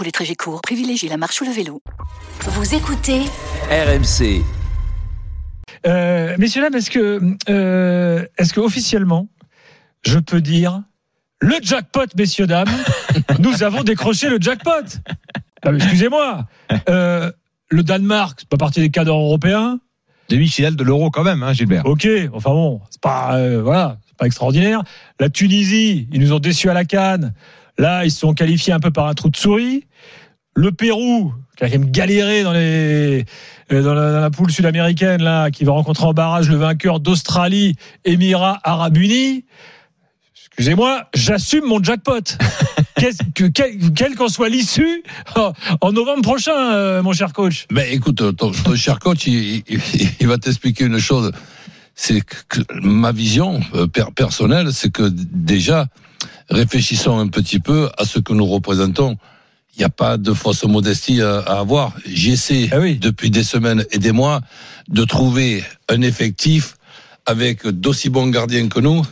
Pour les trajets courts, privilégiez la marche ou le vélo. Vous écoutez RMC. Euh, messieurs, dames, est-ce que, euh, est-ce que officiellement, je peux dire le jackpot, messieurs, dames, nous avons décroché le jackpot. Ah, excusez-moi, euh, le Danemark, c'est pas partie des cadres européens. Demi-finale de l'euro quand même, hein, Gilbert. Ok, enfin bon, c'est pas, euh, voilà, c'est pas extraordinaire. La Tunisie, ils nous ont déçus à la Cannes. Là, ils se sont qualifiés un peu par un trou de souris. Le Pérou, qui a quand même galéré dans les euh, dans la, dans la poule sud-américaine là, qui va rencontrer en barrage le vainqueur d'Australie, Émirats Arabes Unis. Excusez-moi, j'assume mon jackpot. Que, quelle qu'en soit l'issue en- en novembre prochain, euh, mon cher coach. Ben écoute, ton, ton cher coach, il, il- il va t'expliquer une chose. C'est que ma vision euh, per- personnelle, c'est que déjà, réfléchissons un petit peu à ce que nous représentons. Il n'y a pas de fausse modestie à, avoir. J'essaie Ah oui. depuis des semaines et des mois de trouver un effectif avec d'aussi bons gardiens que nous,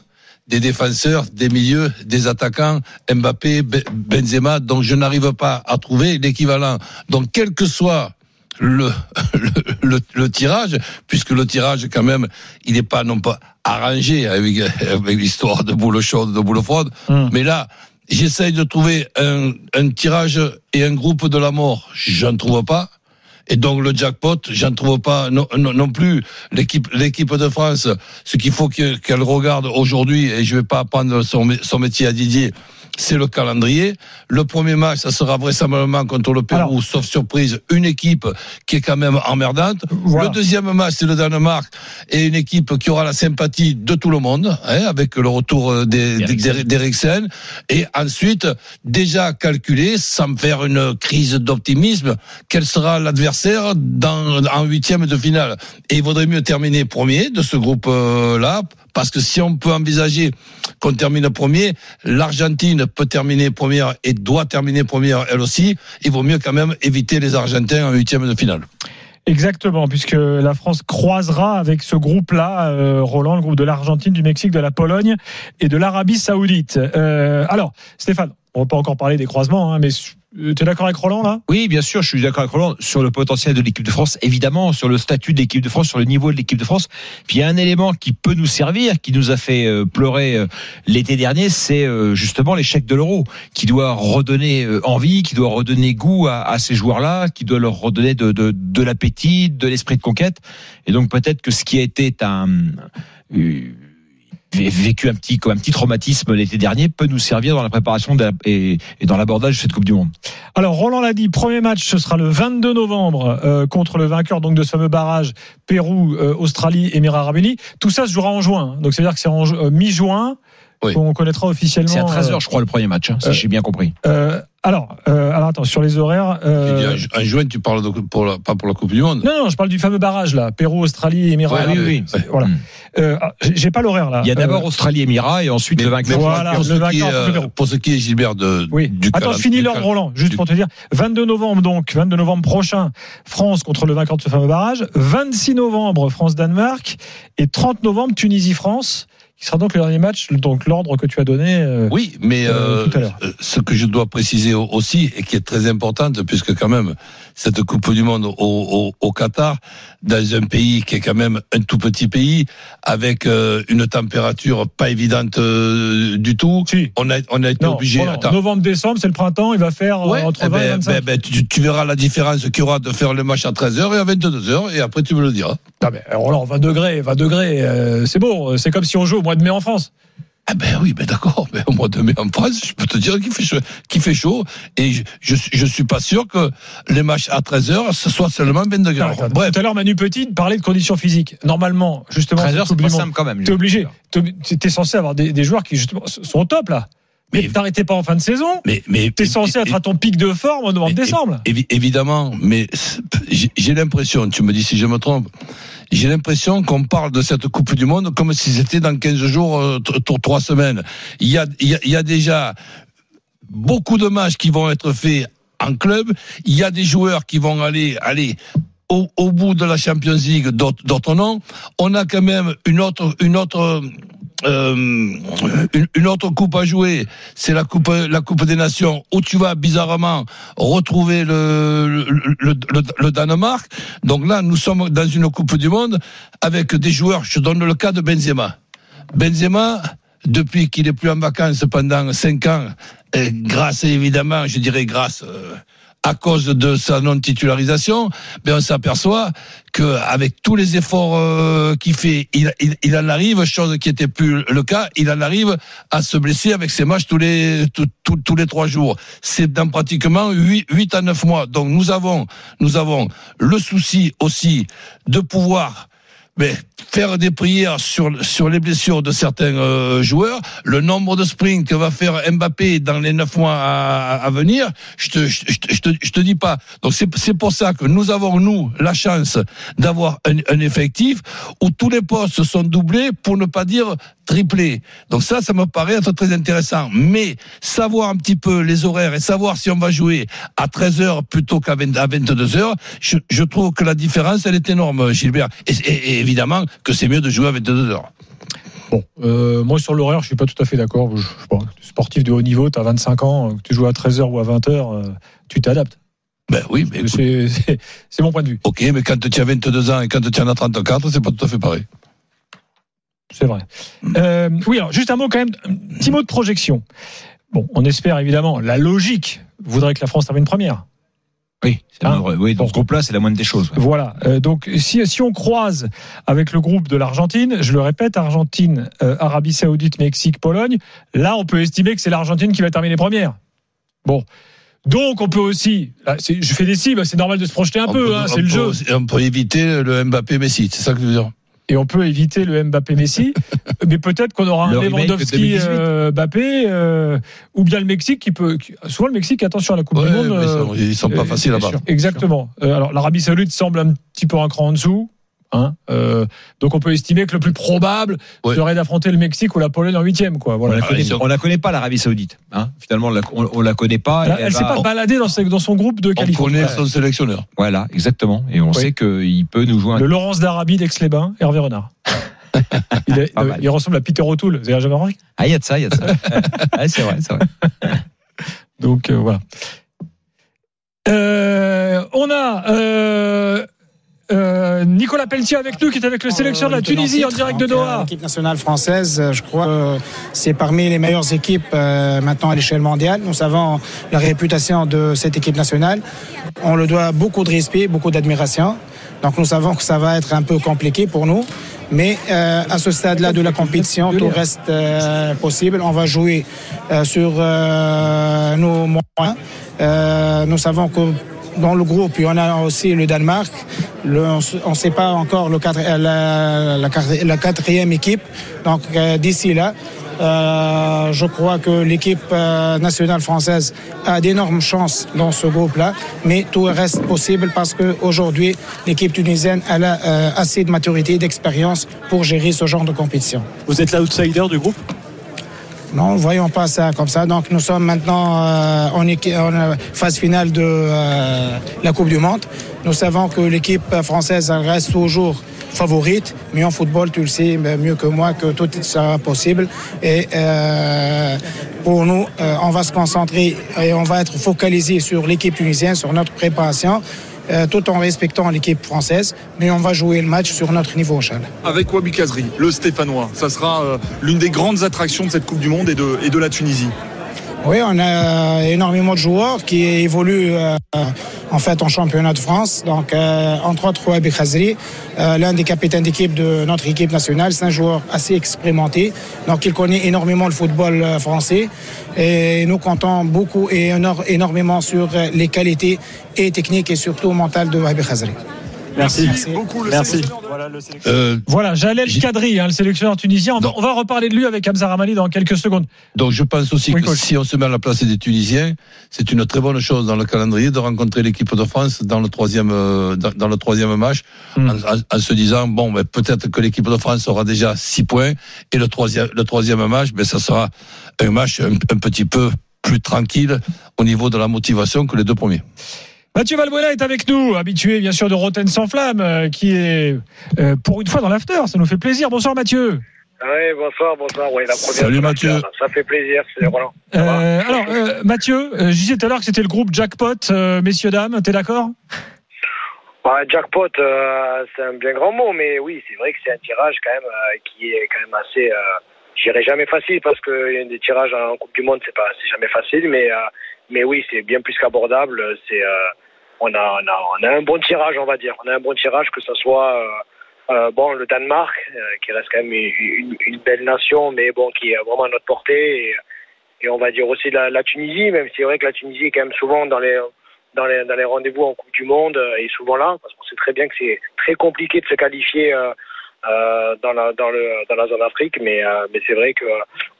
des défenseurs, des milieux, des attaquants, Mbappé, Be- Benzema, donc je n'arrive pas à trouver l'équivalent. Donc quel que soit le, le, le- le tirage, puisque le tirage quand même, il n'est pas non pas arrangé avec, avec l'histoire de boule chaude, de boule froide, Hum. mais là, j'essaye de trouver un, un tirage et un groupe de la mort. J'en trouve pas. Et donc le jackpot, j'en trouve pas non, non, plus. L'équipe, l'équipe de France, ce qu'il faut que- qu'elle regarde aujourd'hui, et je vais pas apprendre son, son métier à Didier, c'est le calendrier. Le premier match, ça sera vraisemblablement contre le Pérou, Alors- sauf surprise, une équipe qui est quand même emmerdante. Voilà. Le deuxième match, c'est le Danemark, et une équipe qui aura la sympathie de tout le monde, hein, avec le retour euh, d'Eriksen. Et ensuite, déjà calculé, sans faire une crise d'optimisme, quel sera l'adversaire dans, en huitième de finale? Et il vaudrait mieux terminer premier de ce groupe-là, parce que si on peut envisager qu'on termine premier, l'Argentine peut terminer première et doit terminer première elle aussi. Il vaut mieux quand même éviter les Argentins en huitième de finale. Exactement, puisque la France croisera avec ce groupe-là, euh, Roland, le groupe de l'Argentine, du Mexique, de la Pologne et de l'Arabie Saoudite. Euh, alors, Stéphane, on va pas encore parler des croisements, hein, mais tu es d'accord avec Roland là? Oui, bien sûr, je suis d'accord avec Roland sur le potentiel de l'équipe de France, évidemment, sur le statut de l'équipe de France, sur le niveau de l'équipe de France. Puis il y a un élément qui peut nous servir, qui nous a fait euh, pleurer euh, l'été dernier, c'est euh, justement l'échec de l'euro, qui doit redonner euh, envie, qui doit redonner goût à, ces joueurs-là, qui doit leur redonner de, l'appétit, de l'esprit de conquête. Et donc peut-être que ce qui a été un euh, vécu un petit comme un petit traumatisme l'été dernier peut nous servir dans la préparation et, dans l'abordage de cette Coupe du Monde. Alors, Roland l'a dit, premier match, ce sera le 22 novembre euh, contre le vainqueur donc de ce fameux barrage Pérou, euh, Australie, Émirats Arabes Unis. Tout ça se jouera en juin. Donc, ça veut dire que c'est en euh, mi-juin Oui. qu'on connaîtra officiellement. C'est à 13h, euh, je crois, le premier match, hein, si euh, j'ai bien compris. euh, alors, euh, alors, attends, sur les horaires. euh, En juin, tu parles de, pour la- pas pour la Coupe du Monde. Non, non, je parle du fameux barrage là, Pérou, Australie, Émirats Ouais, oui, oui, Voilà. Mm. Euh, ah, j'ai pas l'horaire là. Il y a d'abord Euh, Australie Émirats et ensuite le vainqueur. voilà. pour, le vainqueur est, euh, pour ce qui est Gilbert de, Oui. du Attends, je finis l'ordre Roland, juste du- pour te dire. 22 novembre donc, 22 novembre prochain, France contre le vainqueur de ce fameux barrage. 26 novembre, France-Danemark. Et 30 novembre, Tunisie-France, qui sera donc le dernier match, donc l'ordre que tu as donné. euh, Oui, mais Euh, euh, tout à l'heure. euh, ce que je dois préciser au- aussi et qui est très importante, puisque quand même cette Coupe du Monde au, au, au Qatar, dans un pays qui est quand même un tout petit pays, avec euh, une température pas évidente euh, du tout, Si. on a on a été Non, obligé. Attends. novembre-décembre, c'est le printemps, il va faire Ouais, entre eh 20 et ben, 25. ben, ben, tu, tu verras la différence qu'il y aura de faire le match à 13h et à 22h et après tu me le diras. Euh, Roland, 20 degrés, 20 degrés, c'est bon. C'est comme si on joue mois de mai en France. Ah ben oui, ben d'accord. Mais au mois de mai en France, je peux te dire qu'il fait chaud, qu'il fait chaud. Et je, je, suis- je suis pas sûr que les matchs à 13h, ce soit seulement 20 degrés. Non, attends, Bref. Tout à l'heure, Manu Petit parlait de conditions physiques. Normalement, justement, 13h, cette c'est pas simple quand même. T'es obligé. T'es t'es censé avoir des, des joueurs qui justement sont au top là. Mais, Mais- t'arrêtais pas en fin de saison. Mais, mais T'es censé être à ton pic de forme en novembre-décembre. Évi- évidemment, mais j'ai l'impression, tu me dis si je me trompe, j'ai l'impression qu'on parle de cette Coupe du Monde comme si c'était dans 15 jours, euh, t- t- trois semaines. Il y a, y a, y a déjà beaucoup de matchs qui vont être faits en club. Il y a des joueurs qui vont aller, aller au, au bout de la Champions League, d'autres non. On a quand même une autre, une autre, euh, une, autre coupe à jouer. C'est la coupe, la coupe des Nations où tu vas bizarrement retrouver le, Danemark. Donc là, nous sommes dans une coupe du monde avec des joueurs. Je donne le cas de Benzema. Benzema, depuis qu'il est plus en vacances pendant cinq ans, et grâce évidemment, je dirais grâce euh, à cause de sa non-titularisation, mais on s'aperçoit que avec tous les efforts euh, qu'il fait, il, en arrive, chose qui était plus le cas, il en arrive à se blesser avec ses matchs tous les tous, tous- les trois jours. C'est dans pratiquement 8, 8 à 9 mois. Donc nous avons nous avons le souci aussi de pouvoir mais faire des prières sur sur les blessures de certains euh, joueurs, le nombre de sprints que va faire Mbappé dans les neuf mois à, venir, je te je, te- je te dis pas. Donc c'est c'est pour ça que nous avons nous la chance d'avoir un, effectif où tous les postes sont doublés pour ne pas dire triplés. Donc ça ça me paraît être très intéressant, mais savoir un petit peu les horaires et savoir si on va jouer à 13 heures plutôt qu'à 20 à 22 heures, je, je trouve que la différence elle est énorme Gilbert et évidemment que c'est mieux de jouer à 22 heures. Bon, euh, moi sur l'horaire, je suis pas tout à fait d'accord. Je, pas, sportif de haut niveau, tu as 25 ans, que tu joues à 13h ou à 20h, euh, tu t'adaptes. Ben oui, mais C'est mon point de vue, ok, mais quand tu as 22 ans et quand tu en as 34, c'est pas tout à fait pareil. c'est vrai. Euh, oui, alors juste un mot quand même, un petit mot de projection. Bon, on espère évidemment, la logique voudrait que la France termine première. Oui, c'est Hein oui, dans Bon. ce groupe-là, c'est la moindre des choses. ouais. Voilà. Euh, donc, si, si on croise avec le groupe de l'Argentine, je le répète, Argentine, euh, Arabie Saoudite, Mexique, Pologne, là, on peut estimer que c'est l'Argentine qui va terminer première. Bon. Donc, on peut aussi, là, je fais des cibles, c'est normal de se projeter un On peu, hein, c'est le peut jeu. On peut éviter le Mbappé Messi, c'est ça que je veux dire? Et on peut éviter le Mbappé Messi, mais peut-être qu'on aura Le un Lewandowski 2018. euh, Mbappé, euh, ou bien le Mexique qui peut. qui- souvent le Mexique, attention à la Coupe Ouais, du Monde. ils sont- ils sont pas euh, faciles là-bas. Exactement. Euh, alors l'Arabie Saoudite semble un petit peu un cran en dessous. Hein, euh, donc on peut estimer que le plus probable Ouais. serait d'affronter le Mexique ou la Pologne en huitième. Quoi. On la connaît, on la connaît pas l'Arabie Saoudite. Hein Finalement, on on, on la connaît pas. Elle, elle s'est pas baladée dans, ses- dans son groupe de On qualifiés. connaît son sélectionneur. Voilà, exactement. Et on Oui. sait qu'il peut nous un Le Laurence d'Arabie d'Aix-les-Bains, Hervé Renard. il, est- Pas mal. il ressemble à Peter O'Toole. Vous avez jamais remarqué? Ah, il y a de ça, il y a de ça. Ouais, c'est vrai, c'est vrai. Donc euh, voilà. Euh, on a euh, euh, Nicolas Pelletier avec nous qui est avec le sélectionneur de la Tunisie en direct de Doha. L'équipe nationale française, euh, je crois, que c'est parmi les meilleures équipes euh, maintenant à l'échelle mondiale. Nous savons la réputation de cette équipe nationale. On le doit beaucoup de respect, beaucoup d'admiration. Donc nous savons que ça va être un peu compliqué pour nous. Mais euh, à ce stade-là de la compétition, tout reste euh, possible. On va jouer euh, sur euh, nos moyens. Euh, nous savons que dans le groupe, il y en a aussi le Danemark. On ne sait pas encore euh, la, quatrième équipe. Donc euh, d'ici là, euh, je crois que l'équipe nationale française a d'énormes chances dans ce groupe-là, mais tout reste possible parce qu'aujourd'hui, l'équipe tunisienne a assez de maturité et d'expérience pour gérer ce genre de compétition. Vous êtes l'outsider du groupe? Non, voyons pas ça comme ça. Donc nous sommes maintenant euh, en, euh, phase finale de euh, la Coupe du Monde. Nous savons que l'équipe française reste toujours favorite, mais en football, tu le sais mieux que moi que tout sera possible. Et pour nous, on va se concentrer et on va être focalisé sur l'équipe tunisienne, sur notre préparation. Euh, tout en respectant l'équipe française, mais on va jouer le match sur notre niveau, Charles. Avec Wabi Kazri, le Stéphanois. Ça sera euh, l'une des grandes attractions de cette Coupe du Monde et de, et de la Tunisie. Oui, on a énormément de joueurs qui évoluent euh, en fait en championnat de France. Donc, euh, entre autres, Wabi Khazri, euh, l'un des capitaines d'équipe de notre équipe nationale, c'est un joueur assez expérimenté. Donc, il connaît énormément le football euh, français. Et nous comptons beaucoup et énor- énormément sur euh, les qualités et techniques et surtout mentales de Wabi Khazri. Merci, Merci. beaucoup le Merci. Voilà, le. Euh, Voilà, Jalel Kadri, hein, le sélectionneur tunisien. On va, Non. on va reparler de lui avec Hamza Ramani dans quelques secondes. donc je pense aussi Oui, que coach. si on se met à la place des Tunisiens, c'est une très bonne chose dans le calendrier de rencontrer l'équipe de France dans le troisième euh, dans, dans le troisième match, Hmm. en, en- en se disant bon, ben, peut-être que l'équipe de France aura déjà six points et le troisième le troisième match, ben ça sera un match un, un petit peu plus tranquille au niveau de la motivation que les deux premiers. Mathieu Valbuena est avec nous, habitué bien sûr de Roten sans flamme, euh, qui est euh, pour une fois dans l'after. Ça nous fait plaisir. Bonsoir Mathieu. Oui, bonsoir, bonsoir. Oui, la première Salut, Mathieu. Ça, ça fait plaisir, c'est Roland. Euh, alors euh, Mathieu, euh, je disais tout à l'heure que c'était le groupe Jackpot, euh, messieurs dames. T'es d'accord? Bah, jackpot, euh, c'est un bien grand mot, mais oui, c'est vrai que c'est un tirage quand même euh, qui est quand même assez, euh, je dirais jamais facile parce que y a des tirages en Coupe du Monde, c'est pas, c'est jamais facile, mais euh, mais oui, c'est bien plus qu'abordable. C'est, euh, on a, on a, on a un bon tirage, on va dire. On a un bon tirage que ce soit. Euh, euh, bon, le Danemark, euh, qui reste quand même une, belle nation, mais bon, qui est vraiment à notre portée. Et, on va dire aussi la, la Tunisie, même si c'est vrai que la Tunisie est quand même souvent dans les dans les, dans les rendez-vous en Coupe du Monde euh, et souvent là, parce qu'on sait très bien que c'est très compliqué de se qualifier euh, euh, dans la dans le dans la zone Afrique, mais mais c'est vrai que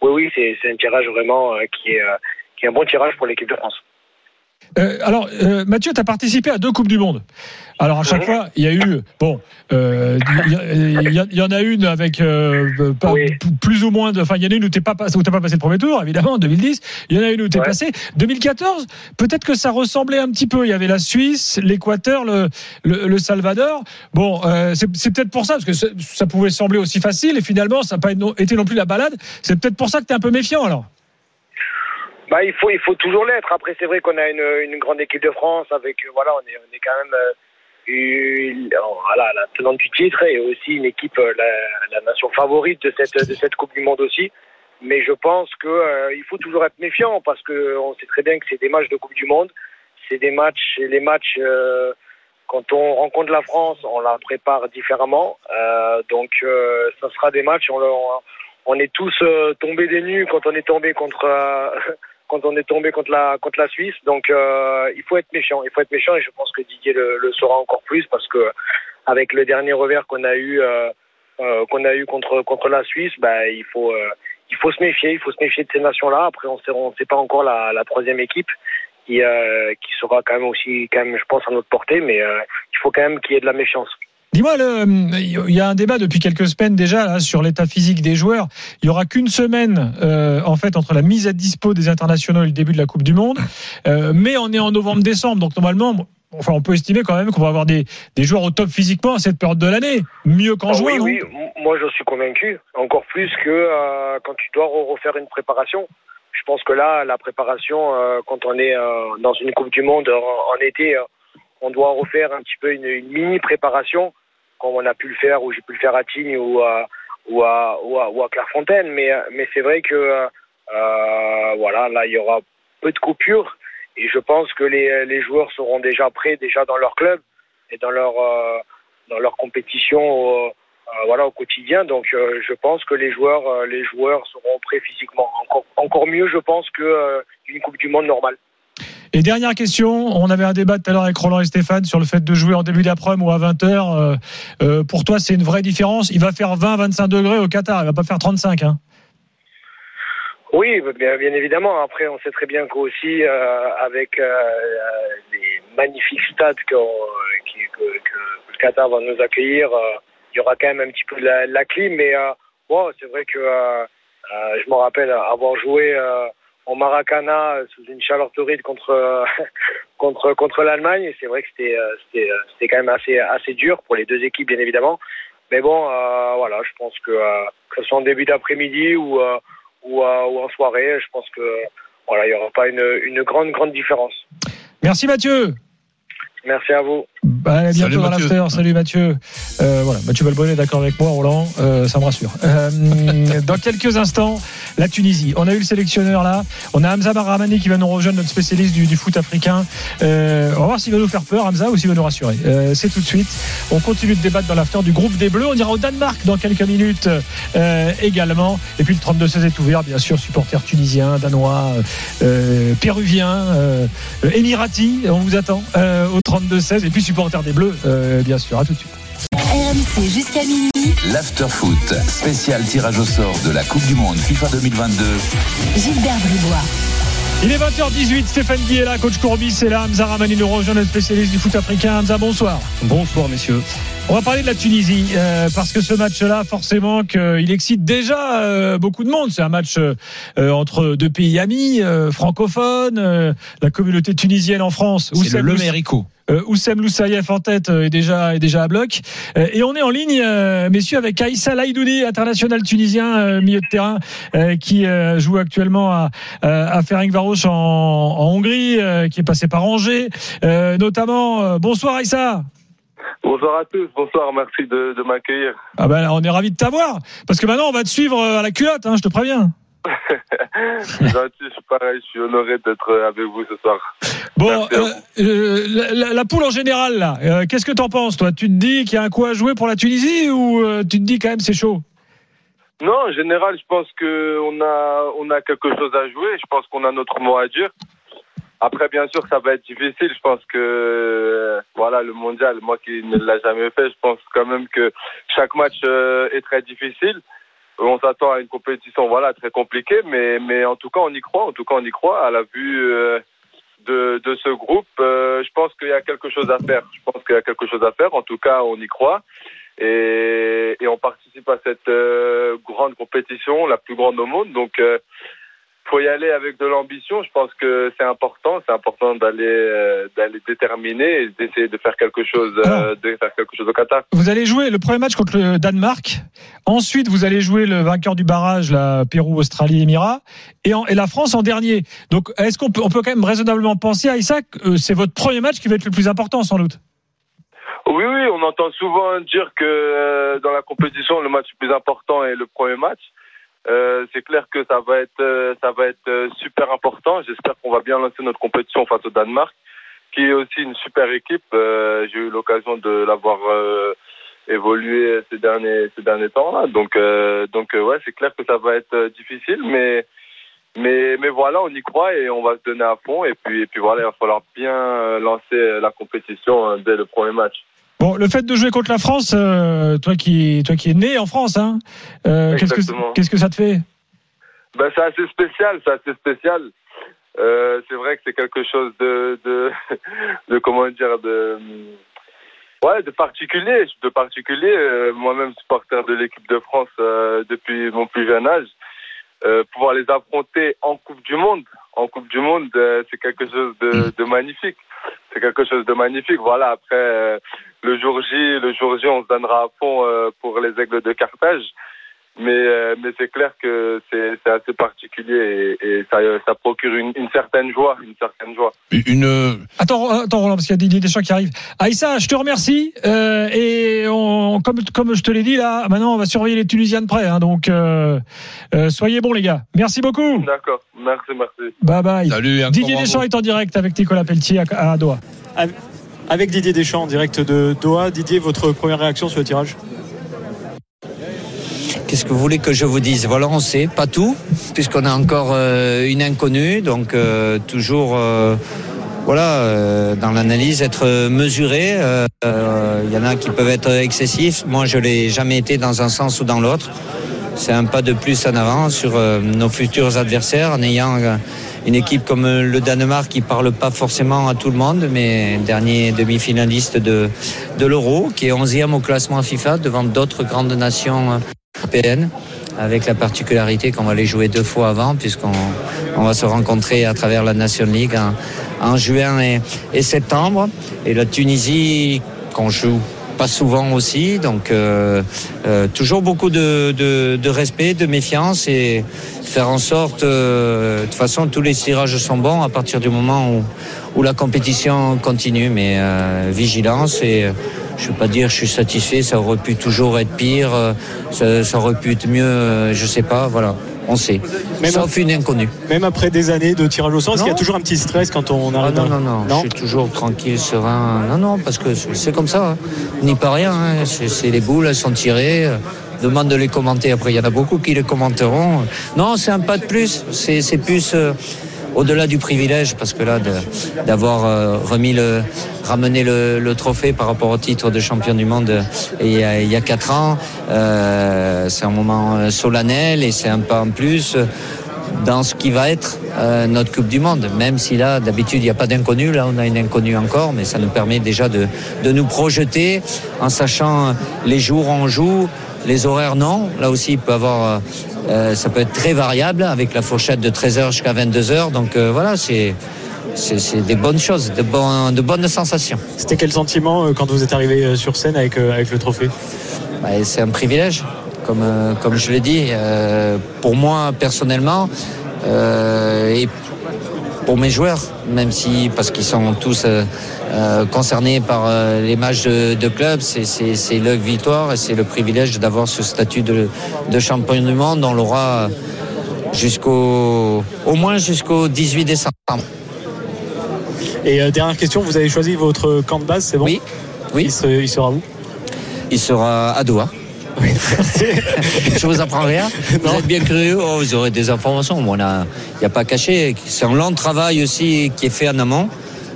oui oui c'est un tirage vraiment qui est qui est un bon tirage pour l'équipe de France. Euh, alors, euh, Mathieu, tu as participé à deux Coupes du Monde. Alors, à chaque fois, il y a eu. Bon, euh, il y, en a une avec pas- Oui. plus ou moins de. Enfin, il y en a une où tu pas, pas passé le premier tour, évidemment, en 2010. Il y en a une où tu es Ouais. passé. 2014, peut-être que ça ressemblait un petit peu. Il y avait la Suisse, l'Équateur, le, le, le Salvador. Bon, c'est peut-être pour ça, parce que ça pouvait sembler aussi facile, et finalement, ça n'a pas été non plus la balade. C'est peut-être pour ça que tu es un peu méfiant, alors. Bah il faut il faut toujours l'être. Après c'est vrai qu'on a une, une grande équipe de France avec euh, voilà on est on est quand même euh, une, voilà la tenante du titre et aussi une équipe euh, la, la nation favorite de cette de cette Coupe du Monde aussi. Mais je pense que euh, il faut toujours être méfiant parce que on sait très bien que c'est des matchs de Coupe du Monde, c'est des matchs les matchs euh, quand on rencontre la France, on la prépare différemment. Donc ça sera des matchs on, on, on est tous tombés des nues quand on est tombé contre quand on est tombé contre la contre la Suisse. Donc euh, il faut être méchant, il faut être méchant et je pense que Didier le, le saura encore plus parce que avec le dernier revers qu'on a eu euh, euh, qu'on a eu contre contre la Suisse, bah il faut euh, il faut se méfier, il faut se méfier de ces nations-là. Après on sait on sait pas encore la, la troisième équipe qui euh, qui sera quand même aussi quand même je pense à notre portée, mais euh, il faut quand même qu'il y ait de la méfiance. Dis-moi, il y a un débat depuis quelques semaines déjà là, sur l'état physique des joueurs. Il y aura qu'une semaine euh, en fait entre la mise à dispo des internationaux et le début de la Coupe du Monde, Euh, mais on est en novembre-décembre, donc normalement, enfin, on peut estimer quand même qu'on va avoir des, des joueurs au top physiquement à cette période de l'année, mieux qu'en Ah juin. oui, oui, moi je suis convaincu, encore plus que euh, quand tu dois re- refaire une préparation. Je pense que là, la préparation, euh, quand on est euh, dans une Coupe du Monde en, en été, euh, on doit refaire un petit peu une, une mini préparation, comme on a pu le faire, ou j'ai pu le faire à Tignes ou à, ou à, ou à, Clairefontaine. Mais, euh, mais c'est vrai que euh, voilà, là, il y aura peu de coupures. Et je pense que les, les joueurs seront déjà prêts, déjà dans leur club et dans leur, euh, dans leur compétition au, euh, voilà, au quotidien. Donc euh, je pense que les joueurs, euh, les joueurs seront prêts physiquement. Encore, encore mieux, je pense, que euh, une Coupe du Monde normale. Et dernière question, on avait un débat tout à l'heure avec Roland et Stéphane sur le fait de jouer en début d'après-midi ou à 20h. Euh, pour toi, c'est une vraie différence. Il va faire 20-25 degrés au Qatar, il va pas faire 35. Hein. Oui, bien, évidemment. Après, on sait très bien qu'aussi, euh, avec euh, euh, les magnifiques stades que, le Qatar va nous accueillir, euh, il y aura quand même un petit peu de la, la clim. Mais euh, bon, c'est vrai que euh, euh, je me rappelle avoir joué euh, au Maracana sous une chaleur torride contre euh, contre contre l'Allemagne. C'est vrai que c'était euh, c'était euh, quand même assez assez dur pour les deux équipes, bien évidemment. Mais bon, euh, voilà, je pense que euh, que ce soit en début d'après-midi ou euh, ou, euh, ou en soirée, je pense que voilà, il n'y aura pas une, une grande grande différence. Merci Mathieu. Merci à vous. Bah, à bientôt Salut, dans Mathieu. l'after. Salut Mathieu. Euh, voilà, Mathieu Valbonnet est d'accord avec moi, Roland, euh, ça me rassure. Euh, dans quelques instants, la Tunisie. On a eu le sélectionneur là. On a Hamza Barramani qui va nous rejoindre, notre spécialiste du, du foot africain. Euh, on va voir s'il va nous faire peur, Hamza, ou s'il va nous rassurer. Euh, C'est tout de suite. On continue de débattre dans l'after du groupe des Bleus. On ira au Danemark dans quelques minutes euh, également. Et puis le 32-16 est ouvert, bien sûr, supporters tunisiens, danois, euh, péruviens, euh, émiratis. On vous attend euh, au 32 32-16 et puis supporter des Bleus, euh, bien sûr. À tout de suite. RMC jusqu'à minuit. L'afterfoot, spécial tirage au sort de la Coupe du Monde FIFA 2022. Gilbert Bribois. Il est 20h18, Stéphane Guy est là, coach Courbis est là, Hamza Ramani nous rejoint, notre spécialiste du foot africain. Hamza, bonsoir. Bonsoir messieurs. On va parler de la Tunisie, euh, parce que ce match-là, forcément, qu'il excite déjà euh, beaucoup de monde. C'est un match euh, entre deux pays amis, euh, francophones, euh, la communauté tunisienne en France. C'est le Le Mérico. Euh, Oussem Loussaïef en tête euh, est déjà, est déjà à bloc. Euh, et on est en ligne, euh, messieurs, avec Aïssa Laïdouni, international tunisien, euh, milieu de terrain, euh, qui euh, joue actuellement à, à Ferencváros en, en Hongrie, euh, qui est passé par Angers, euh, notamment. Euh, bonsoir Aïssa. Bonsoir à tous, bonsoir, merci de, de m'accueillir. Ah ben, on est ravis de t'avoir. Parce que maintenant, on va te suivre à la culotte, hein, je te préviens. Gentil, je suis pareil, je suis honoré d'être avec vous ce soir. Bon, euh, euh, la, la- la poule en général, là, euh, qu'est-ce que t'en penses, toi? Tu te dis qu'il y a un coup à jouer pour la Tunisie ou tu te dis quand même c'est chaud? Non, en général, je pense qu'on a, on a quelque chose à jouer, je pense qu'on a notre mot à dire. Après, bien sûr, ça va être difficile. Je pense que, voilà, le mondial, moi qui ne l'ai jamais fait, je pense quand même que chaque match est très difficile. On s'attend à une compétition, voilà, très compliquée, mais, mais en tout cas, on y croit. En tout cas, on y croit. À la vue euh, de, de ce groupe, euh, je pense qu'il y a quelque chose à faire. Je pense qu'il y a quelque chose à faire. En tout cas, on y croit. Et, et on participe à cette euh, grande compétition, la plus grande au monde. Donc, euh, faut y aller avec de l'ambition. Je pense que c'est important. C'est important d'aller euh, d'aller déterminer et d'essayer de faire quelque chose, euh, de faire quelque chose au Qatar. Vous allez jouer le premier match contre le Danemark. Ensuite, vous allez jouer le vainqueur du barrage, la Pérou, Australie, Émirats, et, en- et la France en dernier. Donc, est-ce qu'on peut, on peut quand même raisonnablement penser à Isaac, euh, c'est votre premier match qui va être le plus important, sans doute. Oui, oui, on entend souvent dire que euh, dans la compétition, le match le plus important est le premier match. Euh, c'est clair que ça va être, euh, ça va être euh, super important. J'espère qu'on va bien lancer notre compétition face au Danemark, qui est aussi une super équipe. J'ai eu l'occasion de l'avoir évolué ces derniers, ces derniers temps-là. Donc, euh, donc euh, ouais, c'est clair que ça va être difficile, mais mais, mais voilà, on y croit et on va se donner à fond. Et puis, et puis voilà, il va falloir bien lancer la compétition dès le premier match. Bon, le fait de jouer contre la France, euh, toi qui, toi qui es né en France, hein, euh, qu'est-ce que, Exactement. qu'est-ce que ça te fait Ben, c'est assez spécial, c'est assez spécial. Euh, c'est vrai que c'est quelque chose de, de, de comment dire, de, ouais, de particulier, de particulier. Moi-même supporter de l'équipe de France depuis mon plus jeune âge, pouvoir les affronter en Coupe du Monde, en Coupe du Monde, c'est quelque chose de, de magnifique. C'est quelque chose de magnifique. Voilà. Après, euh, le jour J, le jour J, on se donnera à fond euh, pour les Aigles de Carthage. Mais, euh, mais c'est clair que c'est c'est assez particulier et, et ça, ça procure une, une certaine joie, une certaine joie. Une, Attends, attends Roland, parce qu'il y a Didier Deschamps qui arrive. Aïssa, je te remercie. euh, et on, comme, comme je te l'ai dit, là, maintenant, on va surveiller les Tunisiens de près. hein, donc, euh, euh, soyez bons, les gars. Merci beaucoup. D'accord. Merci, merci. Bye bye. Salut, Didier. Deschamps est en direct avec Nicolas Pelletier à, à Doha. Avec Didier Deschamps en direct de Doha. Didier, votre première réaction sur le tirage? Qu'est-ce que vous voulez que je vous dise? Voilà, on sait pas tout, puisqu'on a encore euh, une inconnue, donc euh, toujours, euh, voilà, euh, dans l'analyse, être mesuré. Euh, euh, Il y en a qui peuvent être excessifs. Moi, je l'ai jamais été dans un sens ou dans l'autre. C'est un pas de plus en avant sur nos futurs adversaires, en ayant une équipe comme le Danemark qui parle pas forcément à tout le monde, mais dernier demi-finaliste de, de l'Euro, qui est 11e au classement FIFA devant d'autres grandes nations européennes, avec la particularité qu'on va les jouer deux fois avant, puisqu'on on va se rencontrer à travers la Nation League en, en juin et, et septembre. Et la Tunisie, qu'on joue pas souvent aussi, donc euh, euh, toujours beaucoup de, de, de respect, de méfiance et faire en sorte, euh, de toute façon, tous les tirages sont bons à partir du moment où, où la compétition continue, mais euh, vigilance et je ne veux pas dire je suis satisfait, ça aurait pu toujours être pire, euh, ça, ça aurait pu être mieux, euh, je sais pas, voilà, on sait. Même Sauf une inconnue. Même après des années de tirage au sort, est-ce qu'il y a Non. toujours un petit stress quand on Ah arrive non, dans- non, non, je suis toujours tranquille, serein. Non, non, parce que c'est comme ça. hein. N'y peut rien. hein. C'est c'est les boules, elles sont tirées. Demande de les commenter après. Il y en a beaucoup qui les commenteront. Non, c'est un pas de plus. C'est c'est plus. euh, au-delà du privilège, parce que là, d'avoir euh, remis le, ramené le, trophée par rapport au titre de champion du monde euh, il y a, il y quatre ans, euh, c'est un moment solennel et c'est un pas en plus dans ce qui va être notre Coupe du Monde. Même si là, d'habitude, il n'y a pas d'inconnu, là, on a une inconnue encore, mais ça nous permet déjà de, nous projeter en sachant les jours on joue, les horaires non. Là aussi, il peut avoir, euh, ça peut être très variable avec la fourchette de 13h jusqu'à 22h. Donc euh, voilà, c'est. Des bonnes choses, de, bon- de bonnes sensations. C'était quel sentiment euh, quand vous êtes arrivé sur scène avec, avec le trophée? Bah, c'est un privilège, comme, comme je l'ai dit. Euh, pour moi, personnellement, et pour mes joueurs, même si, parce qu'ils sont tous euh, euh, concernés par euh, les matchs de, de club, c'est- leur victoire et c'est le privilège d'avoir ce statut de, de champion du monde. On l'aura jusqu'au, au moins jusqu'au 18 décembre. Et euh, dernière question, vous avez choisi votre camp de base, c'est bon? Oui. Oui. Il, se- il sera où? Il sera à Doha. Je vous apprends rien. Vous êtes bien curieux, oh, vous aurez des informations. Bon, on a- Il n'y a pas caché. C'est un long travail aussi qui est fait en amont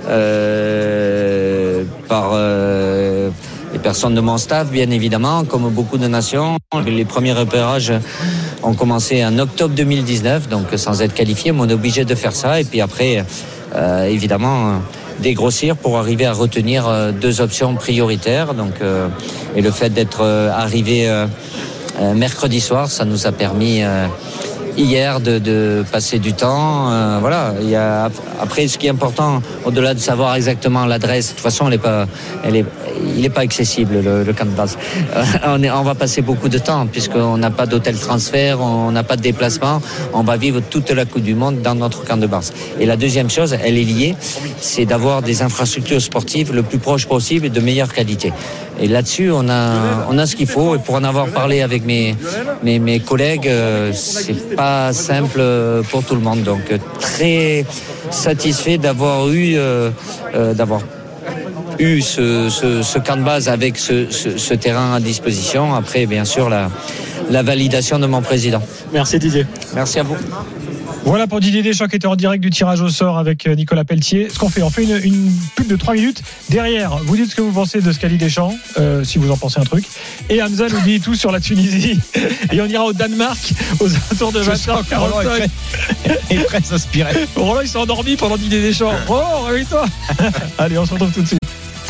euh, par euh, les personnes de mon staff, bien évidemment, comme beaucoup de nations. Les premiers repérages ont commencé en octobre 2019, donc sans être qualifié, mais on est obligé de faire ça. Et puis après, euh, évidemment, dégrossir pour arriver à retenir euh, deux options prioritaires. Donc, euh, et le fait d'être euh, arrivé mercredi soir, ça nous a permis hier de, de passer du temps. Voilà. Il y a, après, ce qui est important, au-delà de savoir exactement l'adresse, de toute façon, elle est pas, elle est, il n'est pas accessible le, camp de base. Euh, on, va passer beaucoup de temps puisqu'on n'a pas d'hôtel transfert, on n'a pas de déplacement. On va vivre toute la Coupe du Monde dans notre camp de base. Et la deuxième chose, elle est liée, c'est d'avoir des infrastructures sportives le plus proche possible et de meilleure qualité. Et là-dessus, on a, on a ce qu'il faut. Et pour en avoir parlé avec mes, mes, mes collègues, euh, c'est pas simple pour tout le monde. Donc, très satisfait d'avoir eu, euh, euh, d'avoir eu ce, ce, ce camp de base avec ce, ce, ce terrain à disposition. Après, bien sûr, la, la validation de mon président. Merci Didier. Merci à vous. Voilà pour Didier Deschamps qui était en direct du tirage au sort avec euh, Nicolas Pelletier. Ce qu'on fait, on fait une, une pub de 3 minutes. Derrière, vous dites ce que vous pensez de ce qu'a dit Deschamps, euh, si vous en pensez un truc. Et Hamza nous dit tout sur la Tunisie. Et on ira au Danemark aux alentours de Je sens que Roland est 20h45. très- est très inspiré. Roland, il s'est endormi pendant Didier Deschamps. Oh, réveille-toi. Allez, on se retrouve tout de suite.